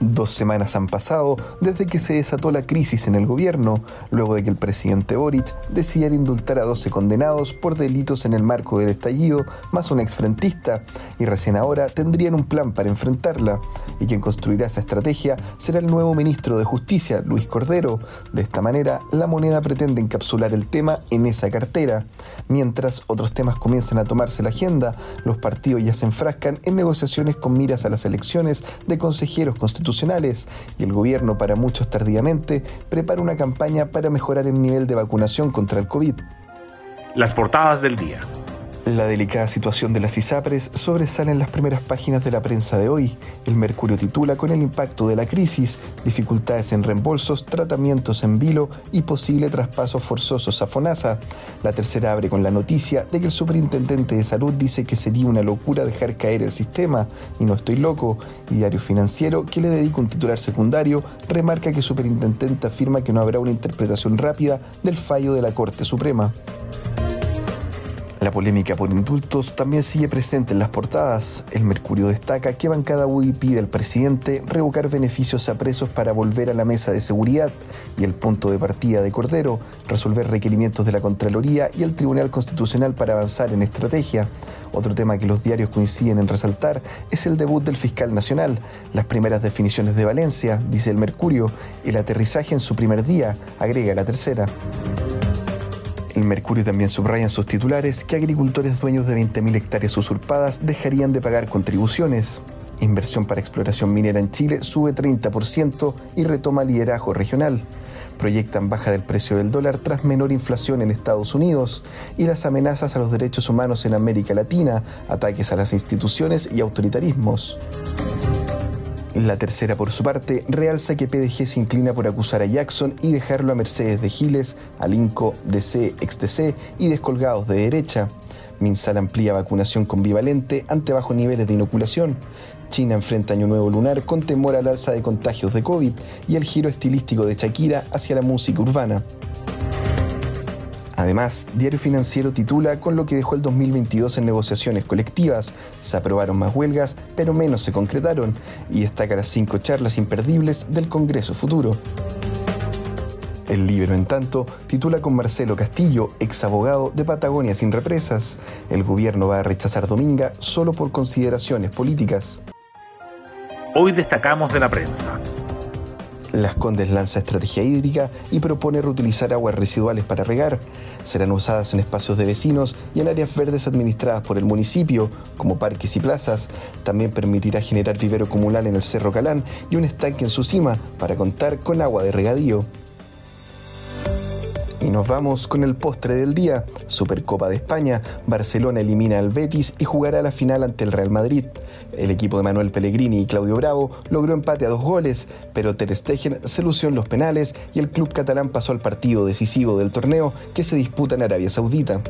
Dos semanas han pasado desde que se desató la crisis en el gobierno, luego de que el presidente Boric decidiera indultar a 12 condenados por delitos en el marco del estallido, más un exfrentista, y recién ahora tendrían un plan para enfrentarla. Y quien construirá esa estrategia será el nuevo ministro de Justicia, Luis Cordero. De esta manera, la moneda pretende encapsular el tema en esa cartera. Mientras otros temas comienzan a tomarse la agenda, los partidos ya se enfrascan en negociaciones con miras a las elecciones de consejeros constitucionales y el gobierno, para muchos tardíamente, prepara una campaña para mejorar el nivel de vacunación contra el COVID. Las portadas del día. La delicada situación de las ISAPRES sobresale en las primeras páginas de la prensa de hoy. El Mercurio titula con el impacto de la crisis, dificultades en reembolsos, tratamientos en vilo y posible traspasos forzosos a FONASA. La tercera abre con la noticia de que el superintendente de salud dice que sería una locura dejar caer el sistema, y no estoy loco. Y Diario Financiero, que le dedica un titular secundario, remarca que el superintendente afirma que no habrá una interpretación rápida del fallo de la Corte Suprema. La polémica por indultos también sigue presente en las portadas. El Mercurio destaca que Bancada UDI pide al presidente revocar beneficios a presos para volver a la mesa de seguridad y el punto de partida de Cordero, resolver requerimientos de la Contraloría y el Tribunal Constitucional para avanzar en estrategia. Otro tema que los diarios coinciden en resaltar es el debut del fiscal nacional, las primeras definiciones de Valencia, dice el Mercurio, el aterrizaje en su primer día, agrega la tercera. El Mercurio también subraya en sus titulares que agricultores dueños de 20.000 hectáreas usurpadas dejarían de pagar contribuciones. Inversión para exploración minera en Chile sube 30% y retoma liderazgo regional. Proyectan baja del precio del dólar tras menor inflación en Estados Unidos y las amenazas a los derechos humanos en América Latina, ataques a las instituciones y autoritarismos. La tercera, por su parte, realza que PDG se inclina por acusar a Jackson y dejarlo a Mercedes de Giles, al INCO, DC, ex-DC y descolgados de derecha. Minsal amplía vacunación con bivalente ante bajos niveles de inoculación. China enfrenta Año Nuevo Lunar con temor al alza de contagios de COVID y el giro estilístico de Shakira hacia la música urbana. Además, Diario Financiero titula con lo que dejó el 2022 en negociaciones colectivas. Se aprobaron más huelgas, pero menos se concretaron, y destaca las cinco charlas imperdibles del Congreso Futuro. El libro, en tanto, titula con Marcelo Castillo, ex abogado de Patagonia sin represas. El gobierno va a rechazar Dominga solo por consideraciones políticas. Hoy destacamos de la prensa. Las Condes lanza estrategia hídrica y propone reutilizar aguas residuales para regar. Serán usadas en espacios de vecinos y en áreas verdes administradas por el municipio, como parques y plazas. También permitirá generar vivero comunal en el Cerro Calán y un estanque en su cima para contar con agua de regadío. Y nos vamos con el postre del día. Supercopa de España. Barcelona elimina al Betis y jugará la final ante el Real Madrid. El equipo de Manuel Pellegrini y Claudio Bravo logró empate a dos goles, pero Ter Stegen se lució en los penales y el club catalán pasó al partido decisivo del torneo que se disputa en Arabia Saudita.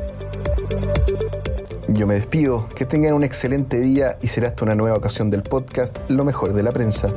Yo me despido, que tengan un excelente día y será hasta una nueva ocasión del podcast Lo mejor de la prensa.